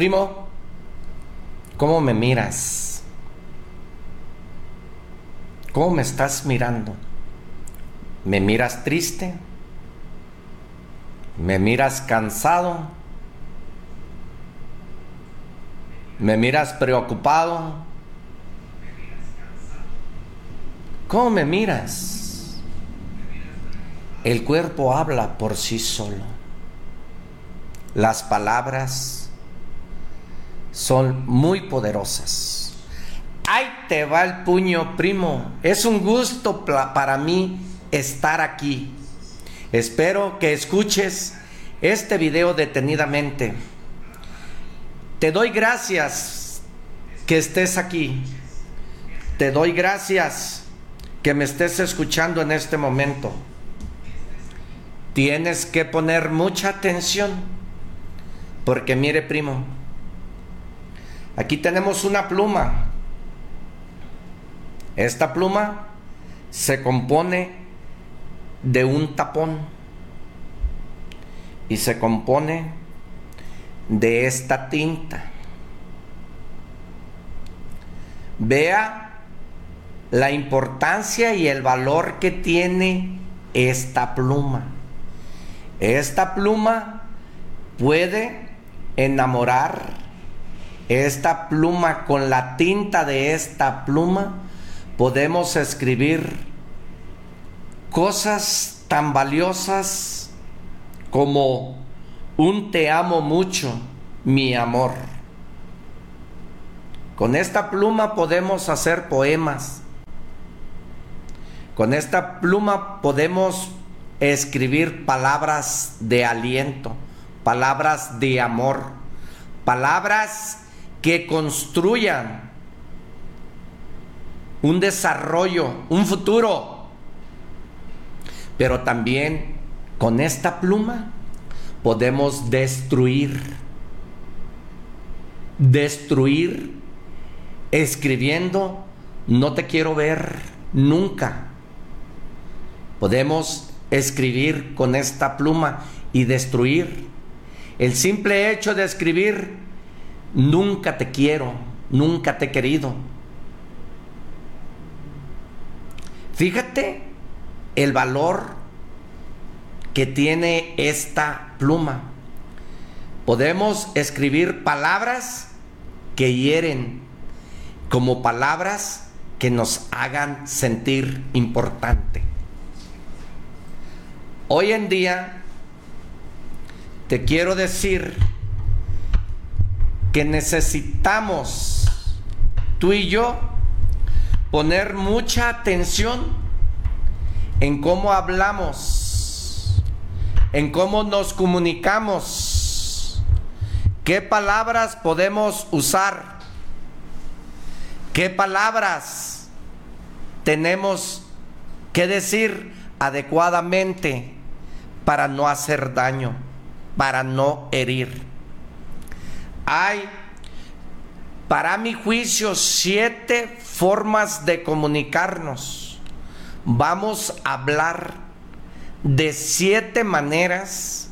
Primo, ¿cómo me miras? ¿Cómo me estás mirando? ¿Me miras triste? ¿Me miras cansado? ¿Me miras preocupado? ¿Cómo me miras? El cuerpo habla por sí solo. Las palabras son muy poderosas. Ahí te va el puño, primo. Es un gusto para mí estar aquí. Espero que escuches este video detenidamente. Te doy gracias que estés aquí. Te doy gracias que me estés escuchando en este momento. Tienes que poner mucha atención porque mire primo, Aquí tenemos una pluma. Esta pluma se compone de un tapón y se compone de esta tinta. Vea la importancia y el valor que tiene esta pluma. Esta pluma puede enamorar esta pluma, con la tinta de esta pluma, podemos escribir cosas tan valiosas como un te amo mucho, mi amor. Con esta pluma podemos hacer poemas. Con esta pluma podemos escribir palabras de aliento, palabras de amor, palabras que construyan un desarrollo, un futuro. Pero también con esta pluma podemos destruir, destruir escribiendo, no te quiero ver nunca. Podemos escribir con esta pluma y destruir. El simple hecho de escribir Nunca te quiero, nunca te he querido. Fíjate el valor que tiene esta pluma. Podemos escribir palabras que hieren como palabras que nos hagan sentir importante. Hoy en día te quiero decir que necesitamos tú y yo poner mucha atención en cómo hablamos, en cómo nos comunicamos, qué palabras podemos usar, qué palabras tenemos que decir adecuadamente para no hacer daño, para no herir. Hay, para mi juicio, siete formas de comunicarnos. Vamos a hablar de siete maneras.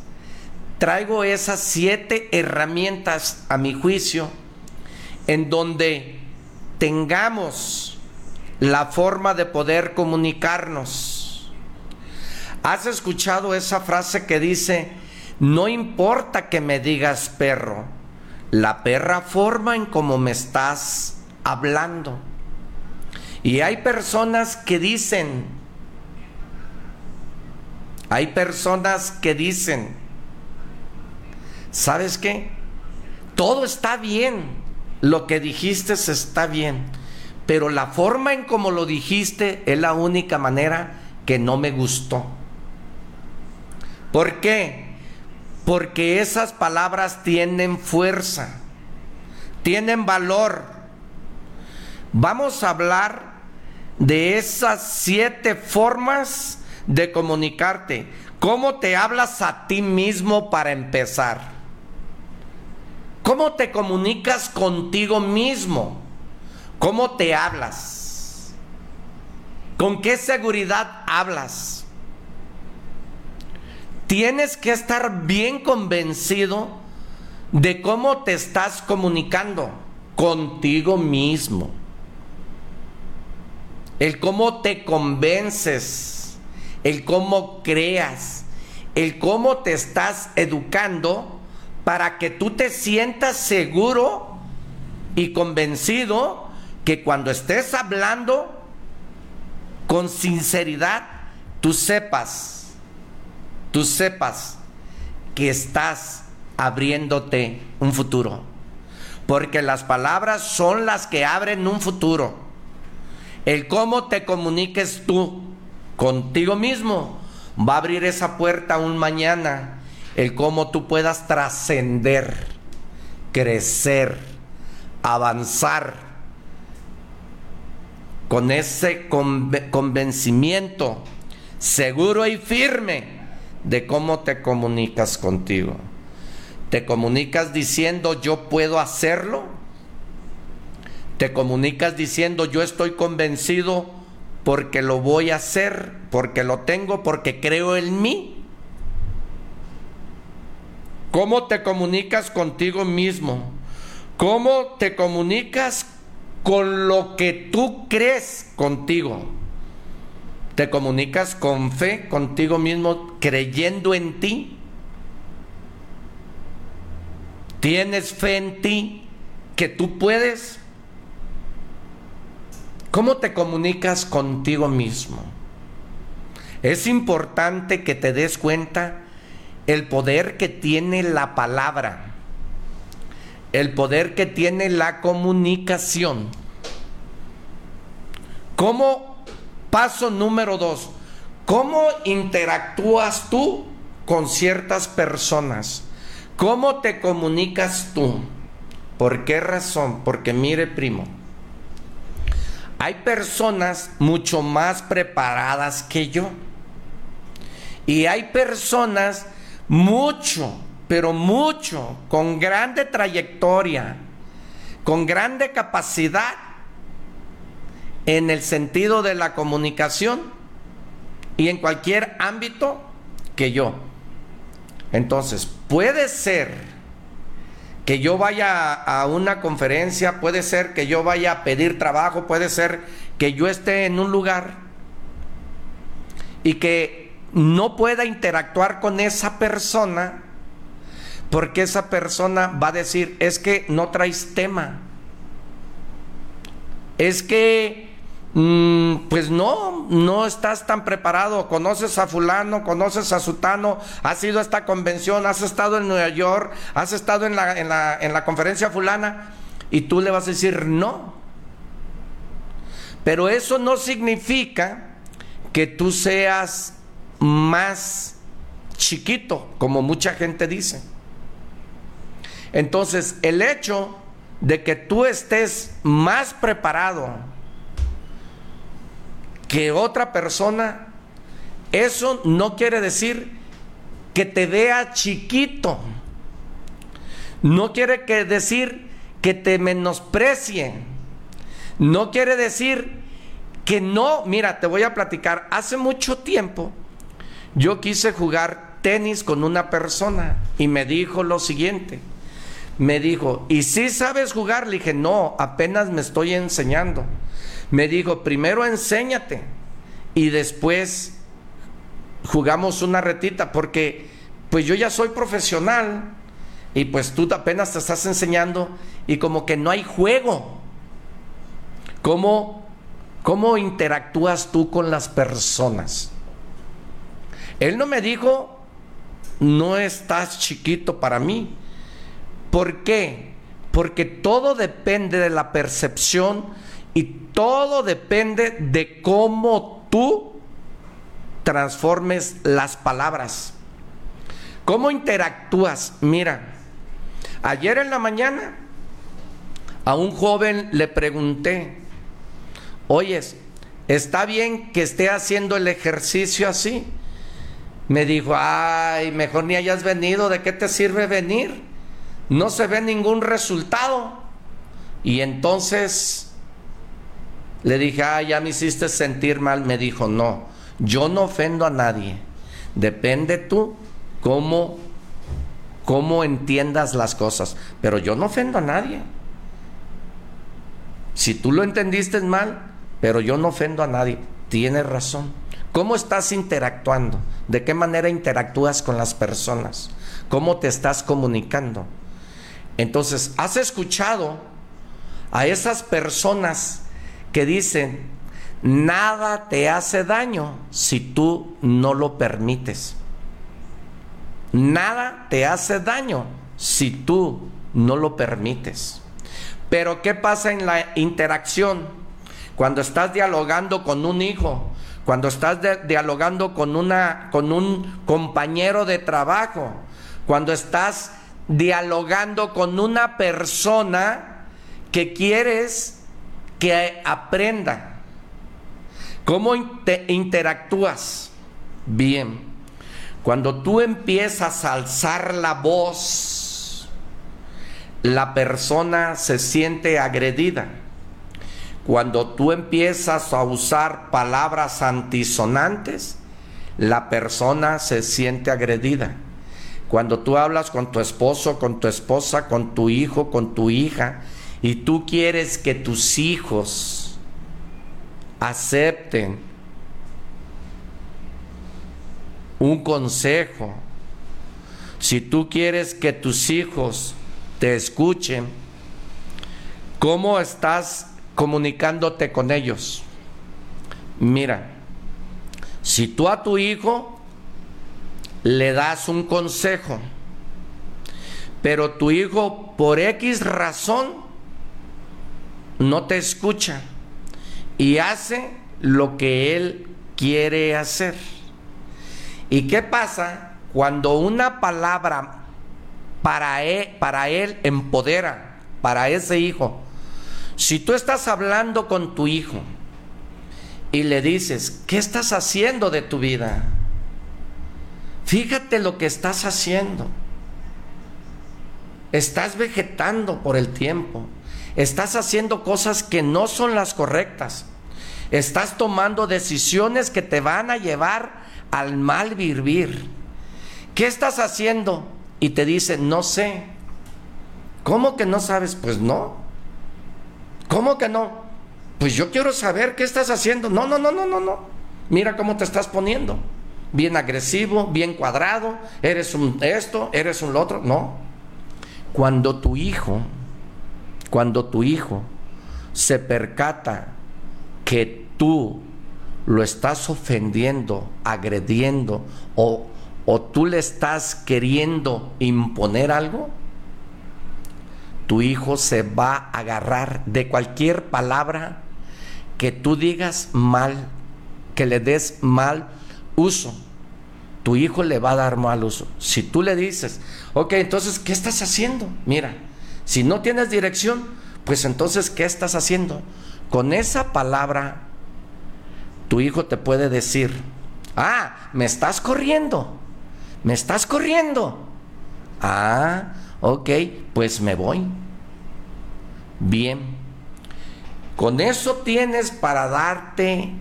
Traigo esas siete herramientas a mi juicio en donde tengamos la forma de poder comunicarnos. ¿Has escuchado esa frase que dice, no importa que me digas perro? La perra forma en cómo me estás hablando. Y hay personas que dicen, hay personas que dicen, ¿sabes qué? Todo está bien, lo que dijiste está bien, pero la forma en cómo lo dijiste es la única manera que no me gustó. ¿Por qué? Porque esas palabras tienen fuerza, tienen valor. Vamos a hablar de esas siete formas de comunicarte. ¿Cómo te hablas a ti mismo para empezar? ¿Cómo te comunicas contigo mismo? ¿Cómo te hablas? ¿Con qué seguridad hablas? Tienes que estar bien convencido de cómo te estás comunicando contigo mismo. El cómo te convences, el cómo creas, el cómo te estás educando para que tú te sientas seguro y convencido que cuando estés hablando con sinceridad, tú sepas, tú sepas que estás abriéndote un futuro. Porque las palabras son las que abren un futuro. El cómo te comuniques tú contigo mismo va a abrir esa puerta un mañana. El cómo tú puedas trascender, crecer, avanzar con ese convencimiento seguro y firme de cómo te comunicas contigo. ¿Te comunicas diciendo yo puedo hacerlo? ¿Te comunicas diciendo yo estoy convencido porque lo voy a hacer, porque lo tengo, porque creo en mí? ¿Cómo te comunicas contigo mismo? ¿Cómo te comunicas con lo que tú crees contigo? ¿Te comunicas con fe contigo mismo, creyendo en ti? ¿Tienes fe en ti que tú puedes? ¿Cómo te comunicas contigo mismo? Es importante que te des cuenta el poder que tiene la palabra, el poder que tiene la comunicación. ¿Cómo, paso número dos, cómo interactúas tú con ciertas personas? ¿Cómo te comunicas tú? ¿Por qué razón? Porque mire, primo, hay personas mucho más preparadas que yo. Y hay personas mucho, pero mucho, con grande trayectoria, con grande capacidad en el sentido de la comunicación y en cualquier ámbito que yo. Entonces, puede ser que yo vaya a una conferencia, puede ser que yo vaya a pedir trabajo, puede ser que yo esté en un lugar y que no pueda interactuar con esa persona porque esa persona va a decir, es que no traes tema, es que pues no, no estás tan preparado. Conoces a fulano, conoces a sutano, has ido a esta convención, has estado en Nueva York, has estado en la, en la, en la conferencia fulana y tú le vas a decir no. Pero eso no significa que tú seas más chiquito, como mucha gente dice. Entonces, el hecho de que tú estés más preparado, que otra persona, eso no quiere decir que te vea chiquito. No quiere que decir que te menosprecie. No quiere decir que no, mira, te voy a platicar, hace mucho tiempo yo quise jugar tenis con una persona y me dijo lo siguiente. Me dijo, ¿y si sabes jugar? Le dije, no, apenas me estoy enseñando me dijo, primero enséñate y después jugamos una retita, porque pues yo ya soy profesional y pues tú apenas te estás enseñando y como que no hay juego. ¿Cómo, cómo interactúas tú con las personas? Él no me dijo, no estás chiquito para mí. ¿Por qué? Porque todo depende de la percepción y todo depende de cómo tú transformes las palabras. ¿Cómo interactúas? Mira, ayer en la mañana a un joven le pregunté, oyes, ¿está bien que esté haciendo el ejercicio así? Me dijo, ay, mejor ni hayas venido, ¿de qué te sirve venir? No se ve ningún resultado. Y entonces Le dije, ah, ya me hiciste sentir mal. Me dijo, no, yo no ofendo a nadie. Depende tú cómo, cómo entiendas las cosas. Pero yo no ofendo a nadie. Si tú lo entendiste mal, pero yo no ofendo a nadie. Tienes razón. ¿Cómo estás interactuando? ¿De qué manera interactúas con las personas? ¿Cómo te estás comunicando? Entonces, ¿has escuchado a esas personas que dicen, nada te hace daño si tú no lo permites? Nada te hace daño si tú no lo permites. Pero ¿qué pasa en la interacción? Cuando estás dialogando con un hijo, cuando estás dialogando con, una, con un compañero de trabajo, cuando estás dialogando con una persona que quieres que aprenda. ¿Cómo te interactúas? Bien. Cuando tú empiezas a alzar la voz, la persona se siente agredida. Cuando tú empiezas a usar palabras antisonantes, la persona se siente agredida. Cuando tú hablas con tu esposo, con tu esposa, con tu hijo, con tu hija, y tú quieres que tus hijos acepten un consejo, si tú quieres que tus hijos te escuchen, ¿cómo estás comunicándote con ellos? Mira, si tú a tu hijo le das un consejo, pero tu hijo por X razón no te escucha y hace lo que él quiere hacer. ¿Y qué pasa cuando una palabra para él, para él empodera, para ese hijo? Si tú estás hablando con tu hijo y le dices, ¿qué estás haciendo de tu vida? Fíjate lo que estás haciendo. Estás vegetando por el tiempo. Estás haciendo cosas que no son las correctas. Estás tomando decisiones que te van a llevar al mal vivir. ¿Qué estás haciendo? Y te dice, no sé. ¿Cómo que no sabes? Pues no. ¿Cómo que no? Pues yo quiero saber qué estás haciendo. No, no, no, no, no, no. Mira cómo te estás poniendo bien agresivo, bien cuadrado, eres un esto, eres un lo otro. No. Cuando tu hijo, cuando tu hijo se percata que tú lo estás ofendiendo, agrediendo o, tú le estás queriendo imponer algo, tu hijo se va a agarrar de cualquier palabra que tú digas mal, que le des mal uso, tu hijo le va a dar mal uso. Si tú le dices, ok, entonces, ¿qué estás haciendo? Mira, si no tienes dirección, pues entonces, ¿qué estás haciendo? Con esa palabra, tu hijo te puede decir, ah, me estás corriendo, me estás corriendo. Ah, ok, pues me voy. Bien. Con eso tienes para darte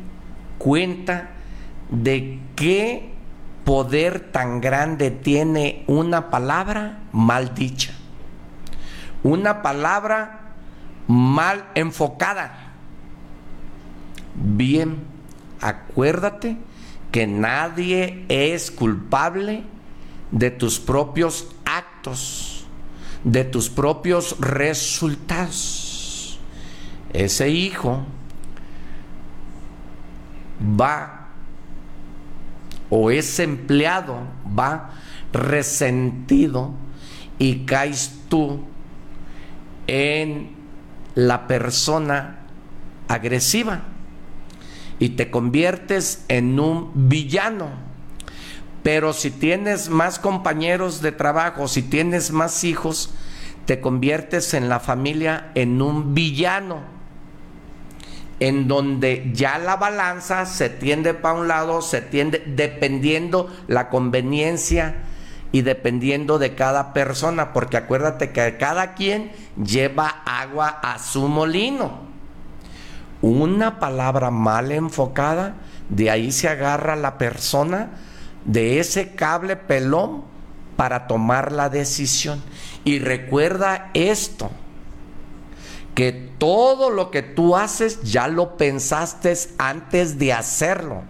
cuenta de qué poder tan grande tiene una palabra mal dicha, una palabra mal enfocada. Bien, acuérdate que nadie es culpable de tus propios actos, de tus propios resultados. Ese hijo va o ese empleado va resentido y caes tú en la persona agresiva y te conviertes en un villano. Pero si tienes más compañeros de trabajo, si tienes más hijos, te conviertes en la familia en un villano en donde ya la balanza se tiende para un lado, se tiende dependiendo la conveniencia y dependiendo de cada persona, porque acuérdate que cada quien lleva agua a su molino. una palabra mal enfocada, de ahí se agarra la persona de ese cable pelón para tomar la decisión. Y recuerda esto, que todo lo que tú haces ya lo pensaste antes de hacerlo.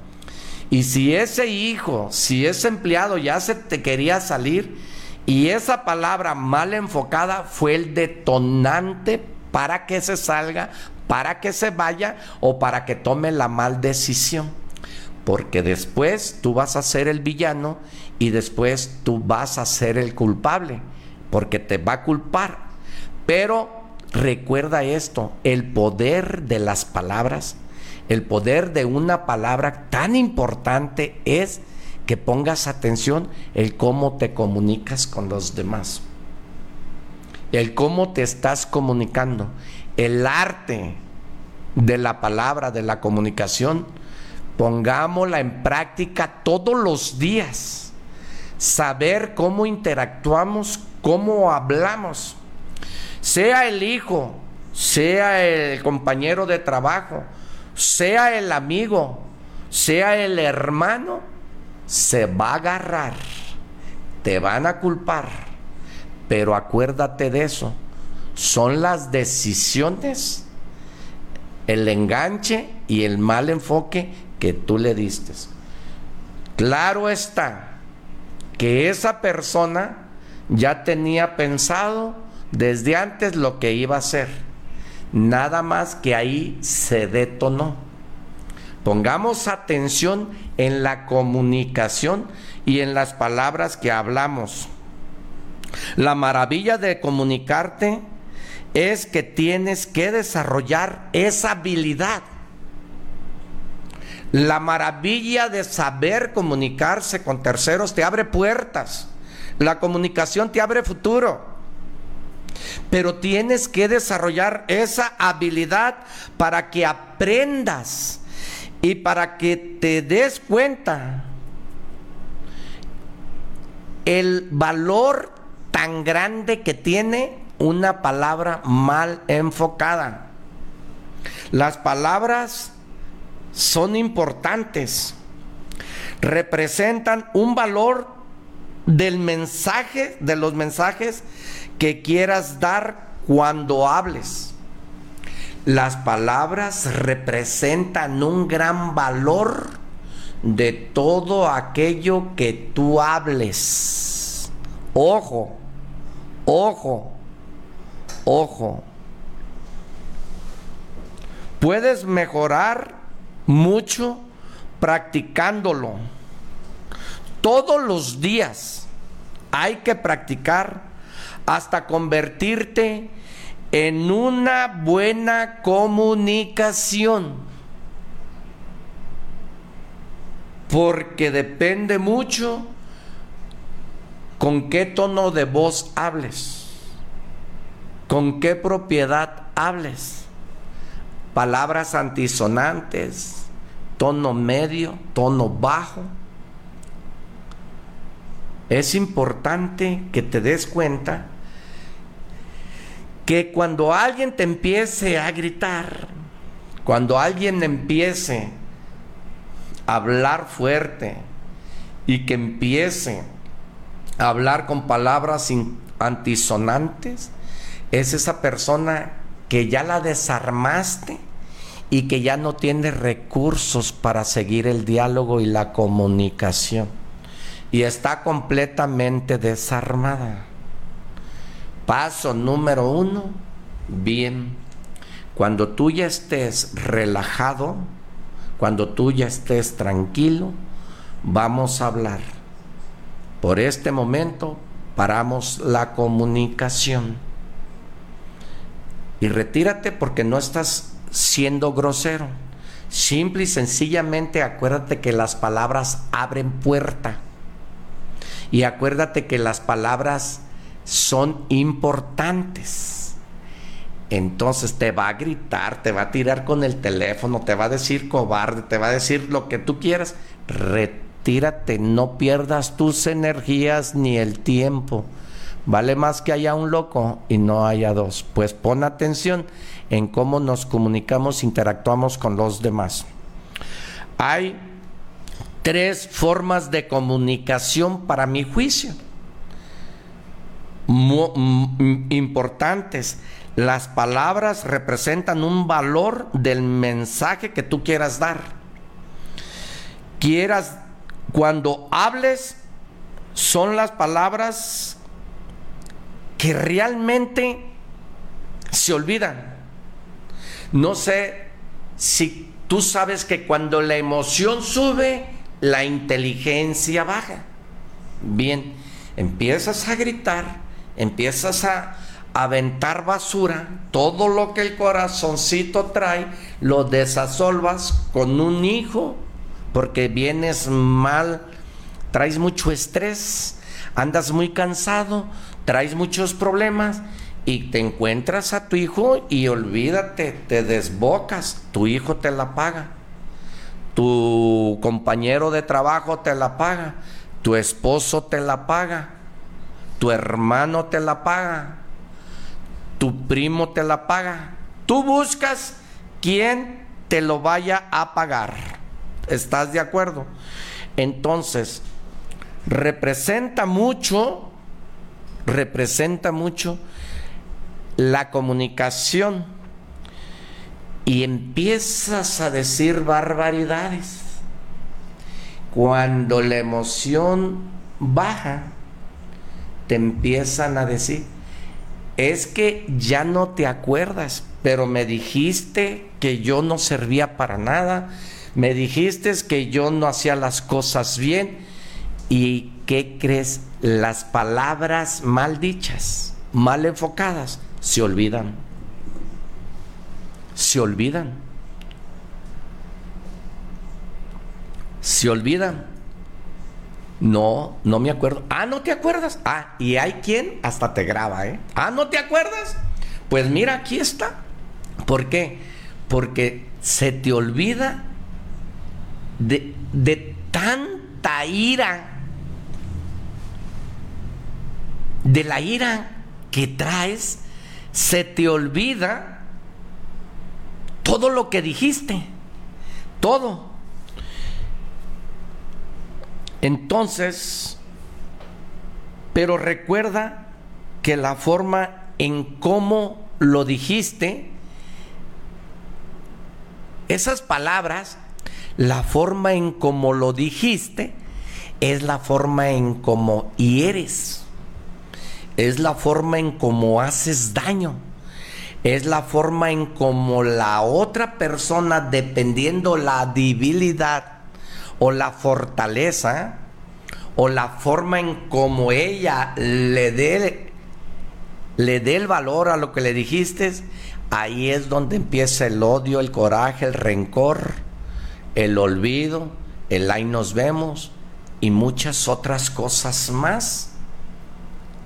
Y si ese hijo, si ese empleado ya se te quería salir y esa palabra mal enfocada fue el detonante para que se salga, para que se vaya o para que tome la mal decisión. Porque después tú vas a ser el villano y después tú vas a ser el culpable, porque te va a culpar. Pero recuerda esto, el poder de las palabras, el poder de una palabra tan importante es que pongas atención el cómo te comunicas con los demás. El cómo te estás comunicando. El arte de la palabra, de la comunicación, pongámosla en práctica todos los días. Saber cómo interactuamos, cómo hablamos. Sea el hijo, sea el compañero de trabajo, sea el amigo, sea el hermano, se va a agarrar, te van a culpar, pero acuérdate de eso, son las decisiones, el enganche y el mal enfoque que tú le diste. Claro está que esa persona ya tenía pensado desde antes lo que iba a hacer. Nada más que ahí se detonó. Pongamos atención en la comunicación y en las palabras que hablamos. La maravilla de comunicarte es que tienes que desarrollar esa habilidad la maravilla de saber comunicarse con terceros te abre puertas. La comunicación te abre futuro. Pero tienes que desarrollar esa habilidad para que aprendas y para que te des cuenta el valor tan grande que tiene una palabra mal enfocada. Las palabras son importantes. Representan un valor del mensaje, de los mensajes que quieras dar cuando hables. Las palabras representan un gran valor de todo aquello que tú hables. Ojo, ojo, ojo. Puedes mejorar mucho practicándolo. Todos los días hay que practicar hasta convertirte en una buena comunicación. Porque depende mucho con qué tono de voz hables, con qué propiedad hables. Palabras antisonantes, tono medio, tono bajo. Es importante que te des cuenta que cuando alguien te empiece a gritar, cuando alguien empiece a hablar fuerte y que empiece a hablar con palabras antisonantes, es esa persona que ya la desarmaste y que ya no tiene recursos para seguir el diálogo y la comunicación y está completamente desarmada. Paso número uno, bien, cuando tú ya estés relajado, cuando tú ya estés tranquilo, vamos a hablar. Por este momento paramos la comunicación. Y retírate porque no estás siendo grosero. Simple y sencillamente acuérdate que las palabras abren puerta. Y acuérdate que las palabras son importantes. Entonces te va a gritar, te va a tirar con el teléfono, te va a decir cobarde, te va a decir lo que tú quieras. Retírate, no pierdas tus energías ni el tiempo. Vale más que haya un loco y no haya dos. Pues pon atención en cómo nos comunicamos, interactuamos con los demás. Hay tres formas de comunicación para mi juicio. importantes. Las palabras representan un valor del mensaje que tú quieras dar. Quieras, cuando hables, son las palabras que realmente se olvidan. No sé si tú sabes que cuando la emoción sube, la inteligencia baja. Bien, empiezas a gritar, empiezas a aventar basura, todo lo que el corazoncito trae, lo desasolvas con un hijo, porque vienes mal, traes mucho estrés, andas muy cansado, traes muchos problemas y te encuentras a tu hijo y olvídate, te desbocas, tu hijo te la paga tu compañero de trabajo te la paga, tu esposo te la paga, tu hermano te la paga, tu primo te la paga. Tú buscas quien te lo vaya a pagar. ¿Estás de acuerdo? Entonces, representa mucho, representa mucho la comunicación y empiezas a decir barbaridades. Cuando la emoción baja, te empiezan a decir, es que ya no te acuerdas, pero me dijiste que yo no servía para nada, me dijiste que yo no hacía las cosas bien. ¿Y qué crees? Las palabras mal dichas, mal enfocadas, se olvidan se olvidan. Se olvidan. No, no me acuerdo. Ah, ¿no te acuerdas? Ah, y hay quien hasta te graba, ¿eh? Ah, ¿no te acuerdas? Pues mira, aquí está. ¿Por qué? Porque se te olvida de, de tanta ira, de la ira que traes, se te olvida todo lo que dijiste, todo. Entonces, pero recuerda que la forma en cómo lo dijiste, esas palabras, la forma en cómo lo dijiste, es la forma en cómo hieres, es la forma en cómo haces daño es la forma en como la otra persona, dependiendo la debilidad o la fortaleza, o la forma en como ella le dé le dé el valor a lo que le dijiste, ahí es donde empieza el odio, el coraje, el rencor, el olvido, el ahí nos vemos y muchas otras cosas más.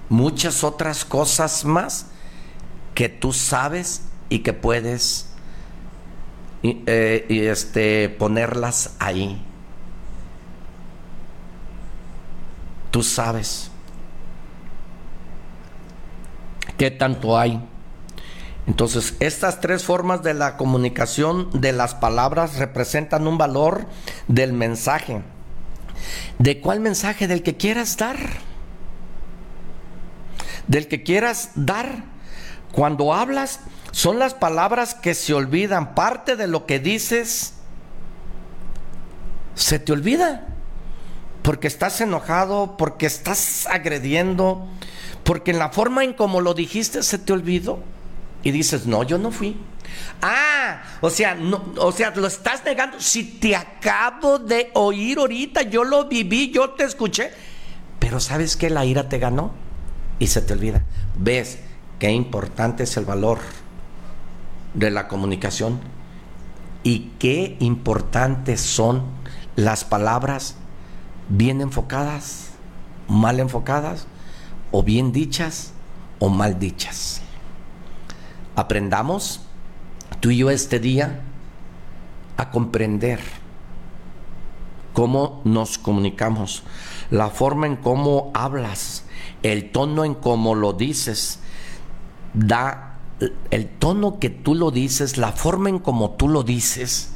Muchas otras cosas más que tú sabes y que puedes y, eh, este, ponerlas ahí. Tú sabes qué tanto hay. Entonces, estas tres formas de la comunicación de las palabras representan un valor del mensaje. ¿De cuál mensaje? Del que quieras dar. Del que quieras dar. Cuando hablas, son las palabras que se olvidan. Parte de lo que dices se te olvida. Porque estás enojado, porque estás agrediendo, porque en la forma en como lo dijiste se te olvidó. Y dices, no, yo no fui. Ah, o sea, no, o sea, lo estás negando. Si te acabo de oír ahorita, yo lo viví, yo te escuché. Pero ¿sabes que La ira te ganó y se te olvida. ¿Ves? Qué importante es el valor de la comunicación y qué importantes son las palabras bien enfocadas, mal enfocadas, o bien dichas o mal dichas. Aprendamos tú y yo este día a comprender cómo nos comunicamos, la forma en cómo hablas, el tono en cómo lo dices, da el tono que tú lo dices, la forma en como tú lo dices,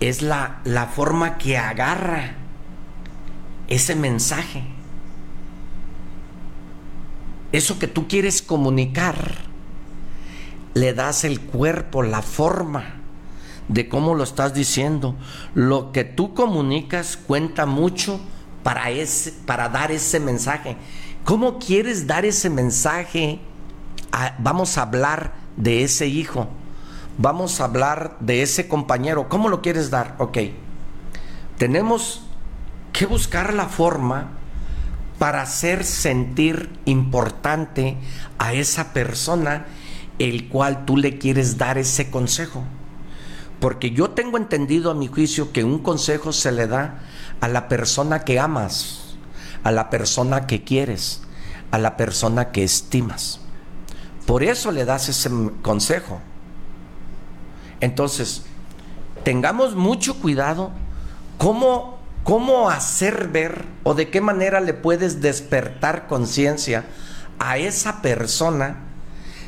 es la, la forma que agarra ese mensaje. Eso que tú quieres comunicar, le das el cuerpo, la forma de cómo lo estás diciendo. Lo que tú comunicas cuenta mucho para, ese, para dar ese mensaje. ¿Cómo quieres dar ese mensaje? Vamos a hablar de ese hijo. Vamos a hablar de ese compañero. ¿Cómo lo quieres dar? Ok. Tenemos que buscar la forma para hacer sentir importante a esa persona el cual tú le quieres dar ese consejo. Porque yo tengo entendido a mi juicio que un consejo se le da a la persona que amas, a la persona que quieres, a la persona que estimas. Por eso le das ese consejo. Entonces, tengamos mucho cuidado cómo, cómo hacer ver o de qué manera le puedes despertar conciencia a esa persona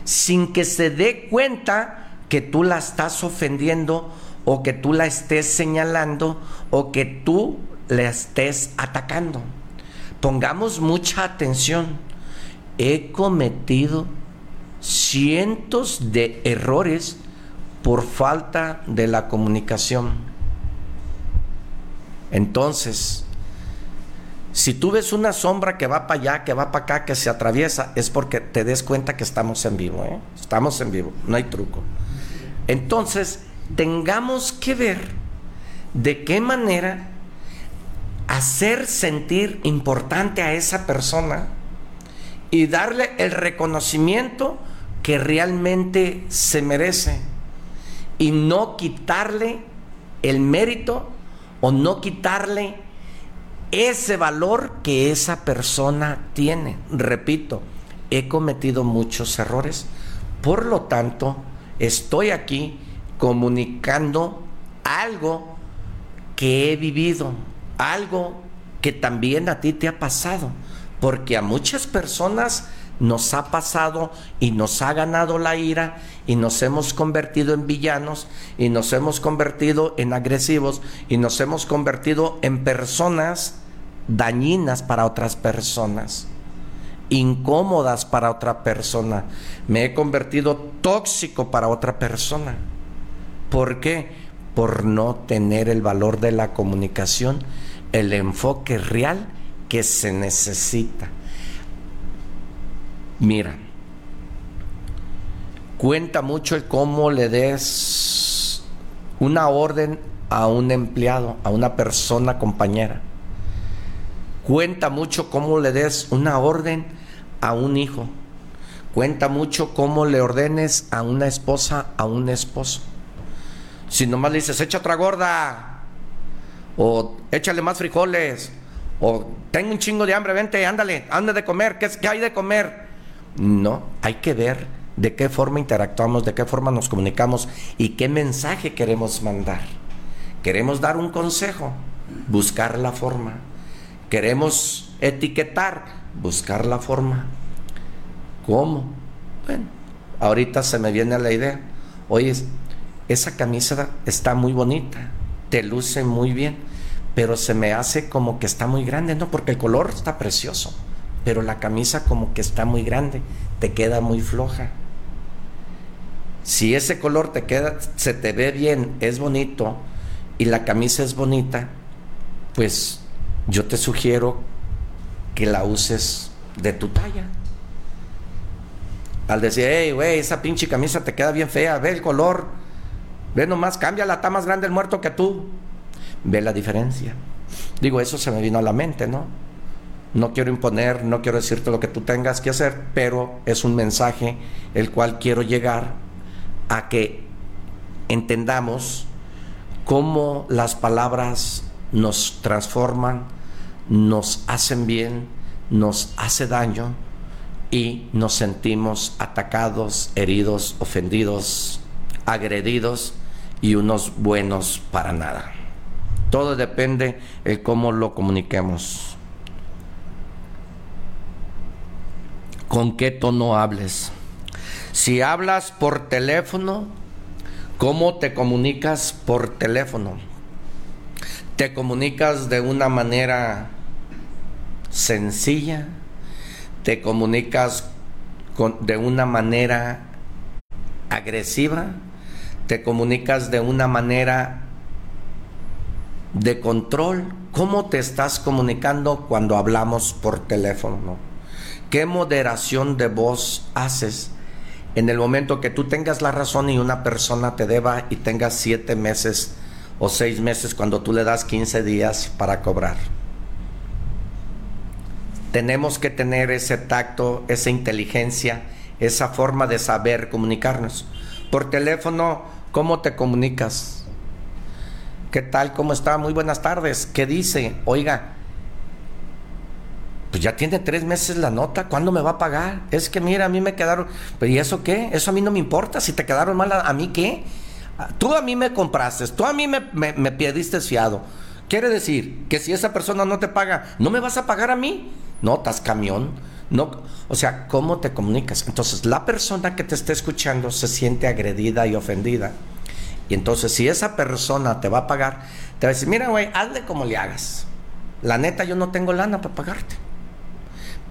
sin que se dé cuenta que tú la estás ofendiendo o que tú la estés señalando o que tú la estés atacando. Pongamos mucha atención. He cometido cientos de errores por falta de la comunicación. Entonces, si tú ves una sombra que va para allá, que va para acá, que se atraviesa, es porque te des cuenta que estamos en vivo. ¿eh? Estamos en vivo, no hay truco. Entonces, tengamos que ver de qué manera hacer sentir importante a esa persona y darle el reconocimiento que realmente se merece y no quitarle el mérito o no quitarle ese valor que esa persona tiene. Repito, he cometido muchos errores, por lo tanto, estoy aquí comunicando algo que he vivido, algo que también a ti te ha pasado, porque a muchas personas nos ha pasado y nos ha ganado la ira y nos hemos convertido en villanos y nos hemos convertido en agresivos y nos hemos convertido en personas dañinas para otras personas incómodas para otra persona. Me he convertido tóxico para otra persona. ¿Por qué? Por no tener el valor de la comunicación, el enfoque real que se necesita. Mira, cuenta mucho el cómo le des una orden a un empleado, a una persona compañera. Cuenta mucho cómo le des una orden a un hijo. Cuenta mucho cómo le ordenes a una esposa, a un esposo. Si nomás le dices, echa otra gorda, o échale más frijoles, o tengo un chingo de hambre, vente, ándale, ande de comer, ¿qué, ¿qué hay de comer? No, hay que ver de qué forma interactuamos, de qué forma nos comunicamos y qué mensaje queremos mandar. Queremos dar un consejo, buscar la forma. Queremos etiquetar, buscar la forma. ¿Cómo? Bueno, ahorita se me viene la idea. Oye, esa camisa está muy bonita, te luce muy bien, pero se me hace como que está muy grande, ¿no? Porque el color está precioso, pero la camisa como que está muy grande, te queda muy floja. Si ese color te queda, se te ve bien, es bonito y la camisa es bonita, pues yo te sugiero que la uses de tu talla. Al decir, hey, güey, esa pinche camisa te queda bien fea, ve el color, ve nomás, cámbiala, está más grande el muerto que tú. Ve la diferencia. Digo, eso se me vino a la mente, ¿no? No quiero imponer, no quiero decirte lo que tú tengas que hacer, pero es un mensaje el cual quiero llegar a que entendamos cómo las palabras nos transforman, nos hacen bien, nos hace daño y nos sentimos atacados, heridos, ofendidos, agredidos y unos buenos para nada. Todo depende de cómo lo comuniquemos. Con qué tono hables. Si hablas por teléfono, ¿cómo te comunicas por teléfono? ¿Te comunicas de una manera sencilla? ¿Te comunicas de una manera agresiva? ¿Te comunicas de una manera de control? ¿Cómo te estás comunicando cuando hablamos por teléfono? ¿Qué moderación de voz haces en el momento que tú tengas la razón y una persona te deba y tengas siete meses o seis meses cuando tú le das 15 días para cobrar? Tenemos que tener ese tacto, esa inteligencia, esa forma de saber comunicarnos. Por teléfono, ¿cómo te comunicas? ¿Qué tal? ¿Cómo está? Muy buenas tardes. ¿Qué dice? Oiga, pues ya tiene tres meses la nota, ¿cuándo me va a pagar? Es que mira, a mí me quedaron, ¿y eso qué? Eso a mí no me importa, si te quedaron mal, ¿a, mí qué? Tú a mí me compraste, tú a mí me, me, pediste fiado. Quiere decir que si esa persona no te paga, ¿no me vas a pagar a mí? Notas, camión. No, o sea, ¿cómo te comunicas? Entonces, la persona que te está escuchando se siente agredida y ofendida. Y entonces, si esa persona te va a pagar, te va a decir, mira, güey, hazle como le hagas. La neta, yo no tengo lana para pagarte.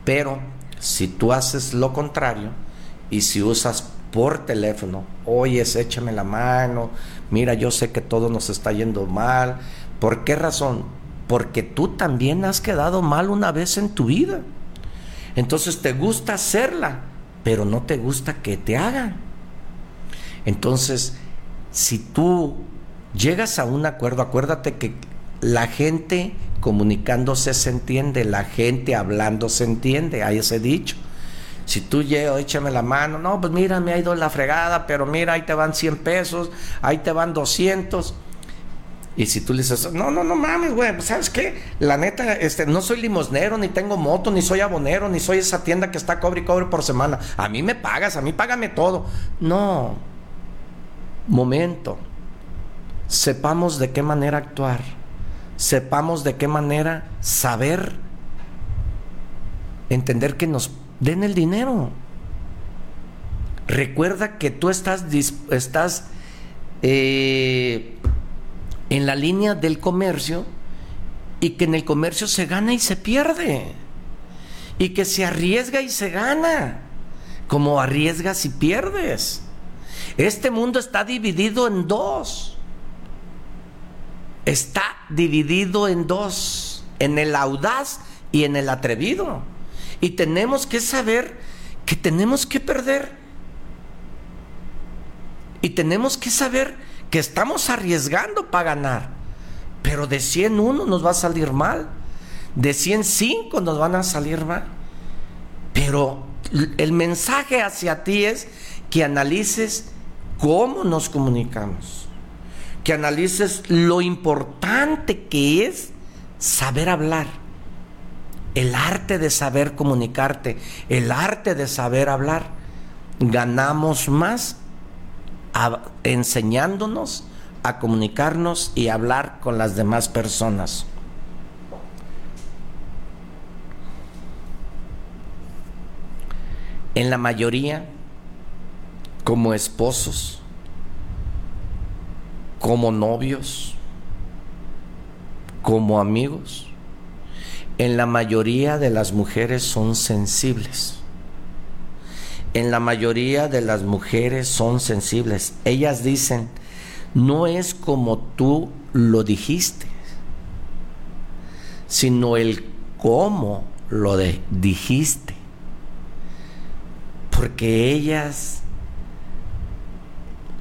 Pero si tú haces lo contrario y si usas por teléfono, oye, échame la mano, mira, yo sé que todo nos está yendo mal. ¿Por qué razón? Porque tú también has quedado mal una vez en tu vida. Entonces te gusta hacerla, pero no te gusta que te hagan. Entonces, si tú llegas a un acuerdo, acuérdate que la gente comunicándose se entiende, la gente hablando se entiende, hay ese dicho. Si tú llegas, échame la mano, no, pues mira, me ha ido la fregada, pero mira, ahí te van 100 pesos, ahí te van 200. Y si tú le dices, no, no, no mames, güey, pues, ¿sabes qué? La neta, este, no soy limosnero, ni tengo moto, ni soy abonero, ni soy esa tienda que está cobre y cobre por semana. A mí me pagas, a mí págame todo. No. Momento. Sepamos de qué manera actuar sepamos de qué manera saber entender que nos den el dinero. Recuerda que tú estás, estás eh, en la línea del comercio y que en el comercio se gana y se pierde. Y que se arriesga y se gana. Como arriesgas y pierdes. Este mundo está dividido en dos está dividido en dos, en el audaz y en el atrevido. Y tenemos que saber que tenemos que perder. Y tenemos que saber que estamos arriesgando para ganar. Pero de 101 nos va a salir mal. De 105 nos van a salir mal. Pero el mensaje hacia ti es que analices cómo nos comunicamos que analices lo importante que es saber hablar, el arte de saber comunicarte, el arte de saber hablar. Ganamos más enseñándonos a comunicarnos y hablar con las demás personas. En la mayoría, como esposos, como novios, como amigos. En la mayoría de las mujeres son sensibles. En la mayoría de las mujeres son sensibles. Ellas dicen, no es como tú lo dijiste, sino el cómo lo dijiste. Porque ellas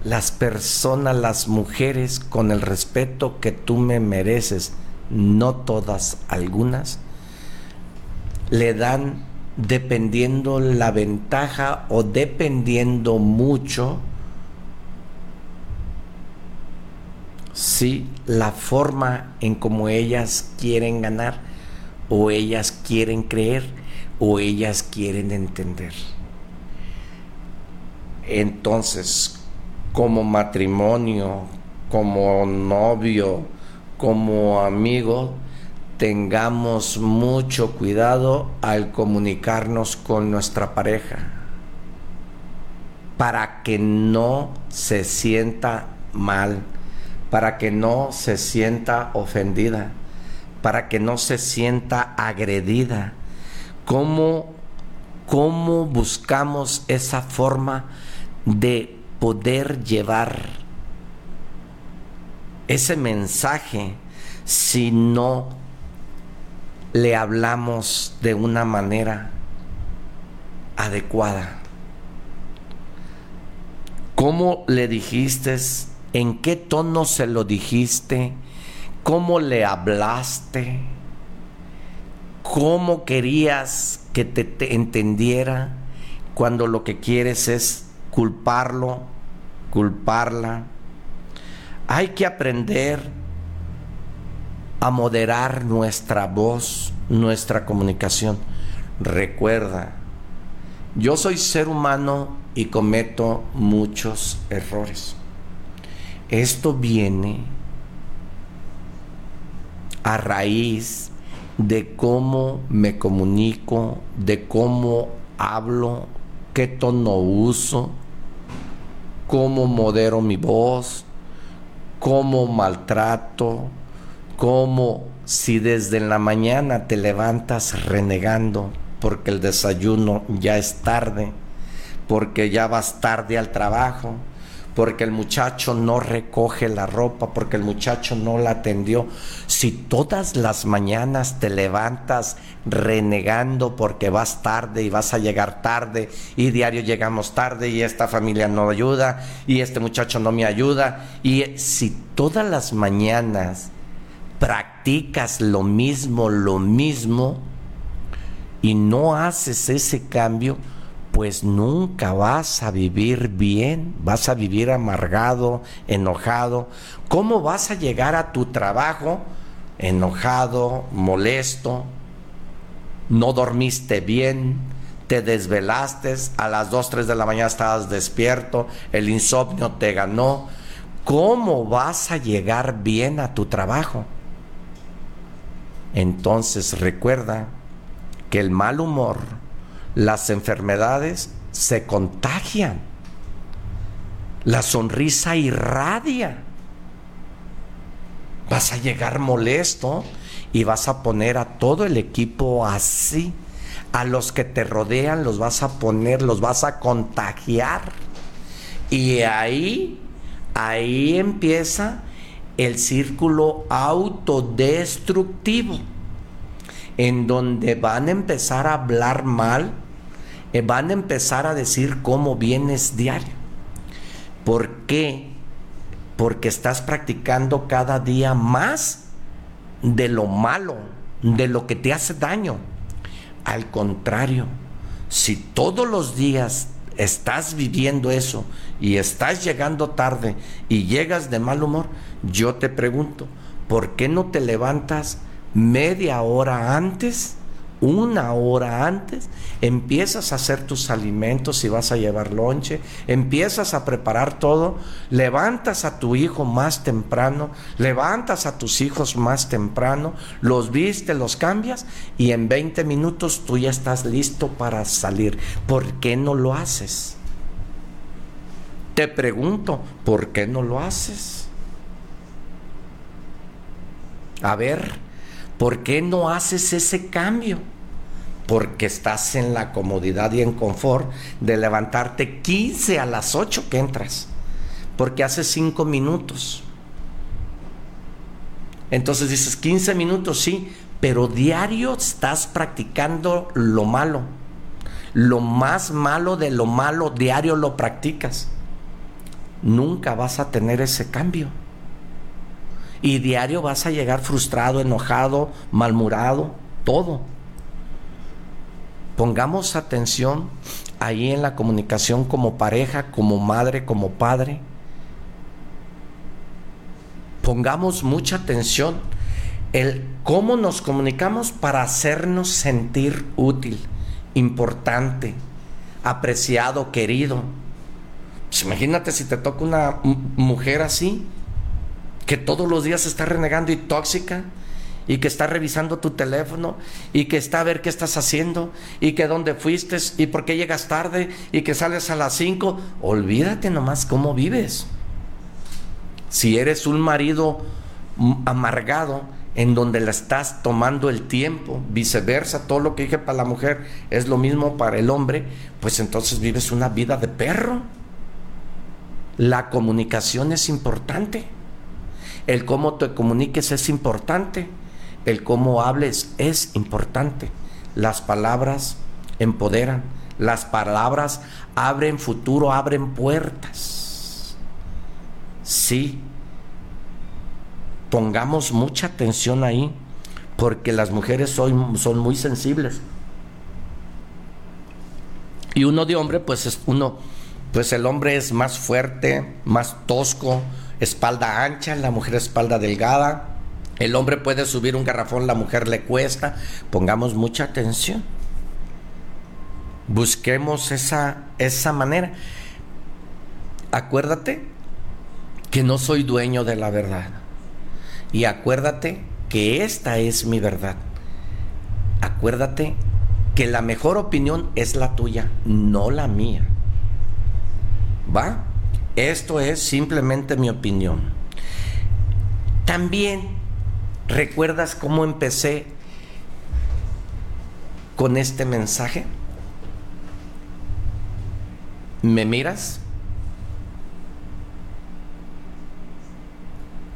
las personas, las mujeres, con el respeto que tú me mereces, no todas, algunas, le dan dependiendo la ventaja o dependiendo mucho, sí, la forma en como ellas quieren ganar o ellas quieren creer o ellas quieren entender. Entonces, como matrimonio, como novio, como amigo, tengamos mucho cuidado al comunicarnos con nuestra pareja. para que no se sienta mal, para que no se sienta ofendida, para que no se sienta agredida. ¿Cómo, cómo buscamos esa forma de poder llevar ese mensaje si no le hablamos de una manera adecuada. ¿Cómo le dijiste? ¿En qué tono se lo dijiste? ¿Cómo le hablaste? ¿Cómo querías que te, te entendiera cuando lo que quieres es culparlo, culparla? Hay que aprender a moderar nuestra voz, nuestra comunicación. Recuerda, yo soy ser humano y cometo muchos errores. Esto viene a raíz de cómo me comunico, de cómo hablo, qué tono uso, cómo modero mi voz, cómo maltrato, cómo si desde la mañana te levantas renegando porque el desayuno ya es tarde, porque ya vas tarde al trabajo, porque el muchacho no recoge la ropa, porque el muchacho no la atendió. Si todas las mañanas te levantas renegando porque vas tarde y vas a llegar tarde y diario llegamos tarde y esta familia no ayuda y este muchacho no me ayuda y si todas las mañanas practicas lo mismo, lo mismo, y no haces ese cambio, pues nunca vas a vivir bien, vas a vivir amargado, enojado. ¿Cómo vas a llegar a tu trabajo enojado, molesto? No dormiste bien, te desvelaste, a las 2, 3 de la mañana estabas despierto, el insomnio te ganó. ¿Cómo vas a llegar bien a tu trabajo? Entonces recuerda que el mal humor, las enfermedades se contagian. La sonrisa irradia. Vas a llegar molesto y vas a poner a todo el equipo así. A los que te rodean los vas a poner, los vas a contagiar. Y ahí, ahí empieza el círculo autodestructivo, en donde van a empezar a hablar mal, eh, van a empezar a decir cómo vienes diario. ¿Por qué? Porque estás practicando cada día más de lo malo, de lo que te hace daño. Al contrario, si todos los días estás viviendo eso y estás llegando tarde y llegas de mal humor, yo te pregunto, ¿por qué no te levantas media hora antes? Una hora antes, empiezas a hacer tus alimentos y vas a llevar lonche, empiezas a preparar todo, levantas a tu hijo más temprano, levantas a tus hijos más temprano, los viste, los cambias y en 20 minutos tú ya estás listo para salir. ¿Por qué no lo haces? Te pregunto, ¿por qué no lo haces? A ver, ¿por qué no haces ese cambio? Porque estás en la comodidad y en confort de levantarte 15 a las 8 que entras. Porque hace 5 minutos. Entonces dices 15 minutos, sí, pero diario estás practicando lo malo. Lo más malo de lo malo, diario lo practicas. Nunca vas a tener ese cambio y diario vas a llegar frustrado, enojado, malmurado, todo. Pongamos atención ahí en la comunicación como pareja, como madre, como padre. Pongamos mucha atención el cómo nos comunicamos para hacernos sentir útil, importante, apreciado, querido. Pues imagínate si te toca una mujer así, que todos los días está renegando y tóxica y que está revisando tu teléfono y que está a ver qué estás haciendo y que dónde fuiste y por qué llegas tarde y que sales a las 5. Olvídate nomás cómo vives. Si eres un marido amargado en donde la estás tomando el tiempo, viceversa, todo lo que dije para la mujer es lo mismo para el hombre, pues entonces vives una vida de perro. La comunicación es importante. El cómo te comuniques es importante. El cómo hables es importante. Las palabras empoderan. Las palabras abren futuro, abren puertas. Sí. Pongamos mucha atención ahí, porque las mujeres son, son muy sensibles. Y uno de hombre, pues es uno pues el hombre es más fuerte, más tosco, espalda ancha, la mujer espalda delgada. El hombre puede subir un garrafón, la mujer le cuesta. Pongamos mucha atención. Busquemos esa, esa manera. Acuérdate que no soy dueño de la verdad. Y acuérdate que esta es mi verdad. Acuérdate que la mejor opinión es la tuya, no la mía. ¿Va? Esto es simplemente mi opinión. También, ¿recuerdas cómo empecé con este mensaje? ¿Me miras?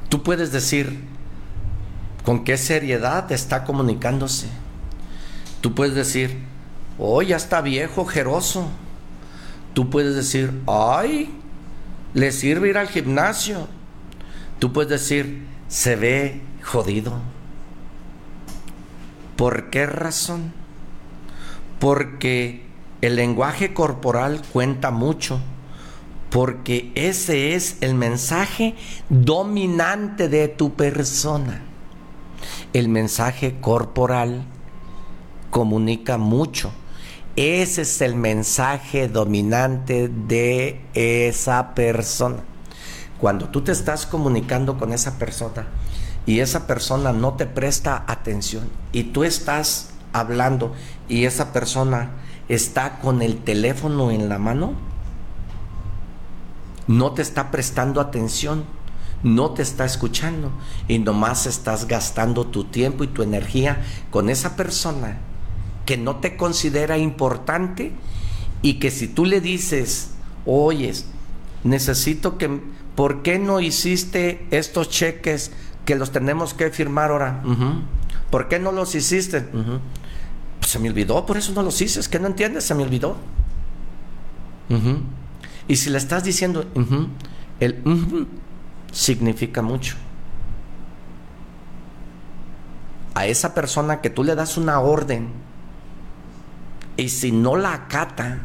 Tú puedes decir con qué seriedad está comunicándose. Tú puedes decir, oh, ya está viejo, jeroso Tú puedes decir, ay, le sirve ir al gimnasio. Tú puedes decir, se ve jodido. ¿Por qué razón? Porque el lenguaje corporal cuenta mucho, porque ese es el mensaje dominante de tu persona. El mensaje corporal comunica mucho ese es el mensaje dominante de esa persona. Cuando tú te estás comunicando con esa persona y esa persona no te presta atención y tú estás hablando y esa persona está con el teléfono en la mano, no te está prestando atención, no te está escuchando y nomás estás gastando tu tiempo y tu energía con esa persona que no te considera importante y que si tú le dices, oyes, necesito que, ¿por qué no hiciste estos cheques que los tenemos que firmar ahora? ¿Por qué no los hiciste? pues se me olvidó, por eso no los hice, es que no entiendes, se me olvidó. Y si le estás diciendo, el significa mucho. A esa persona que tú le das una orden, y si no la acata,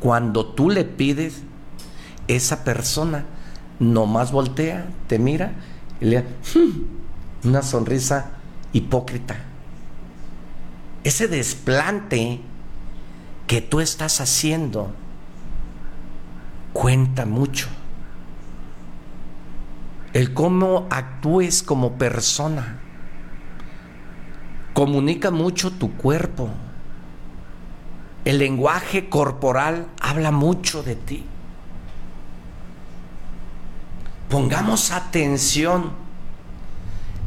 cuando tú le pides, esa persona nomás voltea, te mira y le da hmm", una sonrisa hipócrita. Ese desplante que tú estás haciendo cuenta mucho. El cómo actúes como persona comunica mucho tu cuerpo el lenguaje corporal habla mucho de ti. Pongamos atención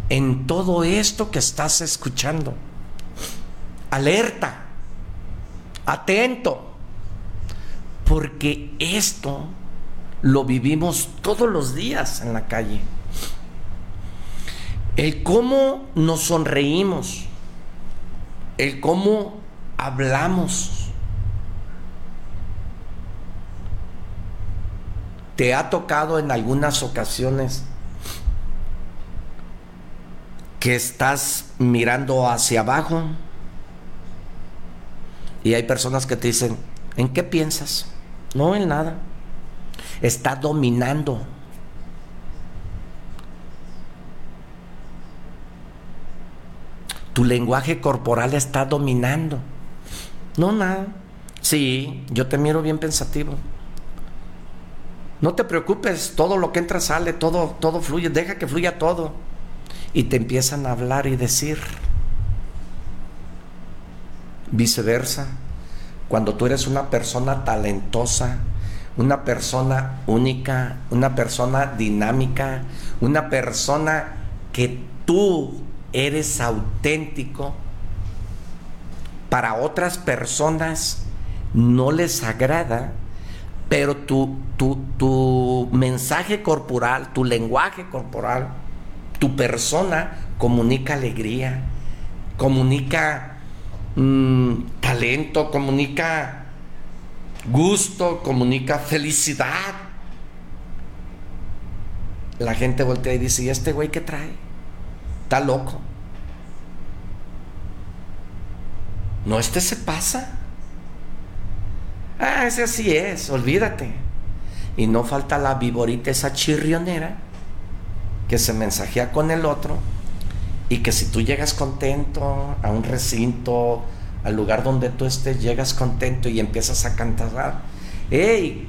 en todo esto que estás escuchando. Alerta, atento, porque esto lo vivimos todos los días en la calle. El cómo nos sonreímos, el cómo hablamos, ¿Te ha tocado en algunas ocasiones que estás mirando hacia abajo y hay personas que te dicen, ¿en qué piensas? No, en nada. Está dominando. Tu lenguaje corporal está dominando. No, nada. Sí, yo te miro bien pensativo. No te preocupes, todo lo que entra sale, todo, todo fluye, deja que fluya todo. y te empiezan a hablar y decir. Viceversa, cuando tú eres una persona talentosa, una persona única, una persona dinámica, una persona que tú eres auténtico, para otras personas no les agrada, pero tu, tu, mensaje corporal, tu lenguaje corporal, tu persona comunica alegría, comunica mm, talento, comunica gusto, comunica felicidad. La gente voltea y dice, ¿y este güey qué trae? Está loco. No, este se pasa. Ah, ese así es, olvídate. Y no falta la viborita, esa chirrionera, que se mensajea con el otro. Y que si tú llegas contento a un recinto, al lugar donde tú estés, llegas contento y empiezas a cantar. ¡Ey!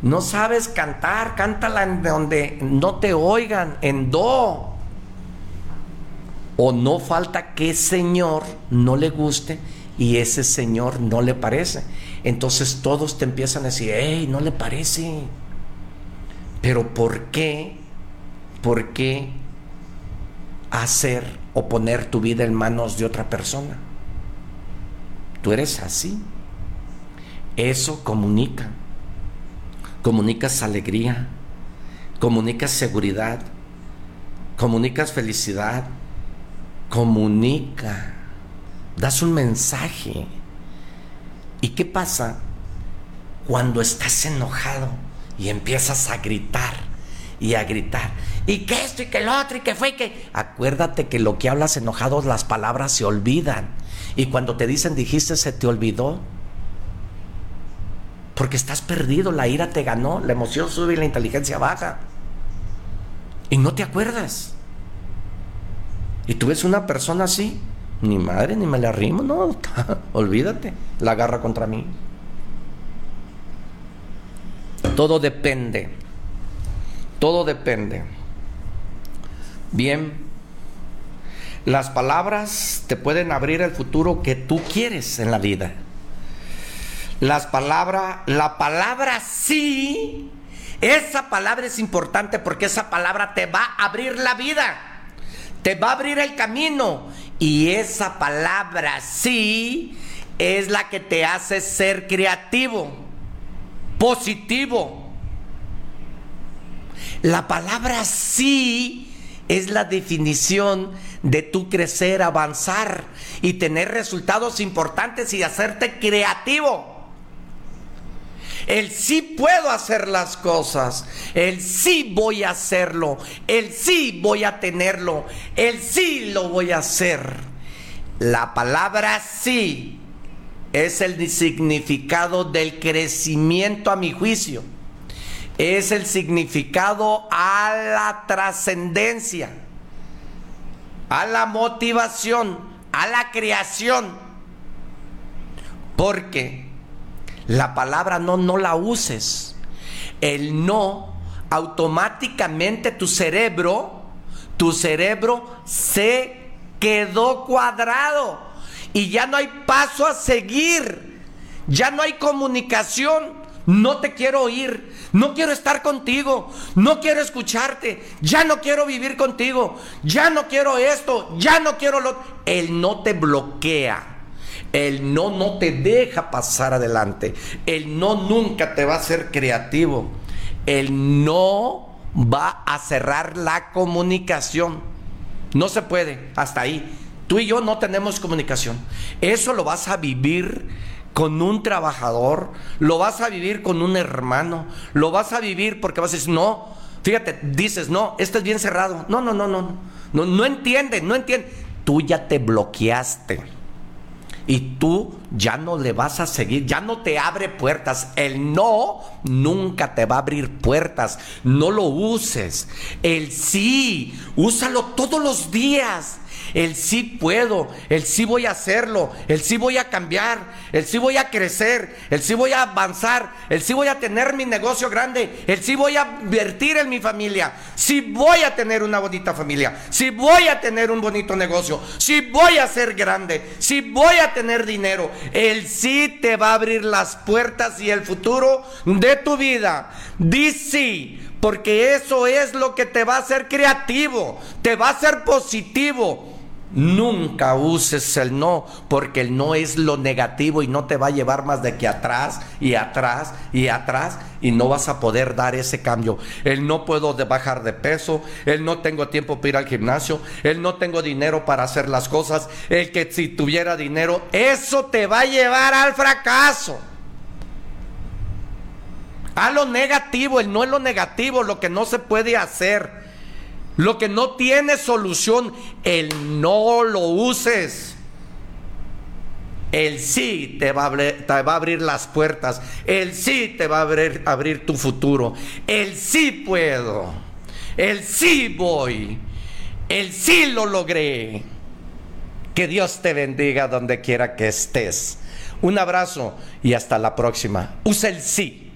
No sabes cantar, cántala en donde no te oigan, en do. O no falta que Señor no le guste y ese Señor no le parece. Entonces todos te empiezan a decir, ¡Ey! No le parece. Pero ¿por qué? ¿Por qué hacer o poner tu vida en manos de otra persona? Tú eres así. Eso comunica. Comunicas alegría, comunicas seguridad, comunicas felicidad, comunica, das un mensaje. ¿Y qué pasa cuando estás enojado y empiezas a gritar y a gritar? Y que esto y que lo otro y que fue y que... Acuérdate que lo que hablas enojado las palabras se olvidan. Y cuando te dicen dijiste se te olvidó. Porque estás perdido, la ira te ganó, la emoción sube y la inteligencia baja. Y no te acuerdas. Y tú ves una persona así, ni madre, ni me le arrimo, no, olvídate, la agarra contra mí. Todo depende, todo depende. Bien, las palabras te pueden abrir el futuro que tú quieres en la vida. Las palabras, la palabra sí, esa palabra es importante porque esa palabra te va a abrir la vida, te va a abrir el camino. Y esa palabra sí es la que te hace ser creativo, positivo. La palabra sí es la definición de tu crecer, avanzar y tener resultados importantes y hacerte creativo. El sí puedo hacer las cosas, el sí voy a hacerlo, el sí voy a tenerlo, el sí lo voy a hacer. La palabra sí es el significado del crecimiento a mi juicio. Es el significado a la trascendencia a la motivación, a la creación. Porque la palabra no, no la uses. El no, automáticamente tu cerebro, tu cerebro se quedó cuadrado y ya no hay paso a seguir. Ya no hay comunicación. No te quiero oír, no quiero estar contigo, no quiero escucharte, ya no quiero vivir contigo, ya no quiero esto, ya no quiero lo... Él no te bloquea. El no no te deja pasar adelante. El no nunca te va a hacer creativo. El no va a cerrar la comunicación. No se puede, hasta ahí. Tú y yo no tenemos comunicación. Eso lo vas a vivir con un trabajador, lo vas a vivir con un hermano, lo vas a vivir porque vas a decir, no, fíjate, dices, no, esto es bien cerrado. No, no, no, no, no, no entiende, no entiende. Tú ya te bloqueaste y tú ya no le vas a seguir, ya no te abre puertas. El no nunca te va a abrir puertas. No lo uses. El sí, úsalo todos los días. El sí puedo, el sí voy a hacerlo, el sí voy a cambiar, el sí voy a crecer, el sí voy a avanzar, el sí voy a tener mi negocio grande, el sí voy a invertir en mi familia, sí voy a tener una bonita familia, sí voy a tener un bonito negocio, sí voy a ser grande, sí voy a tener dinero, el sí te va a abrir las puertas y el futuro de tu vida. Di sí porque eso es lo que te va a hacer creativo, te va a hacer positivo. Nunca uses el no, porque el no es lo negativo y no te va a llevar más de que atrás y atrás y atrás y no vas a poder dar ese cambio. El no puedo bajar de peso, el no tengo tiempo para ir al gimnasio, el no tengo dinero para hacer las cosas, el que si tuviera dinero, eso te va a llevar al fracaso. A lo negativo, el no es lo negativo, lo que no se puede hacer, lo que no tiene solución, el no lo uses. El sí te va, a abrir, las puertas. El sí te va a abrir, tu futuro. El sí puedo. El sí voy. El sí lo logré. Que Dios te bendiga donde quiera que estés. Un abrazo y hasta la próxima. Usa el sí.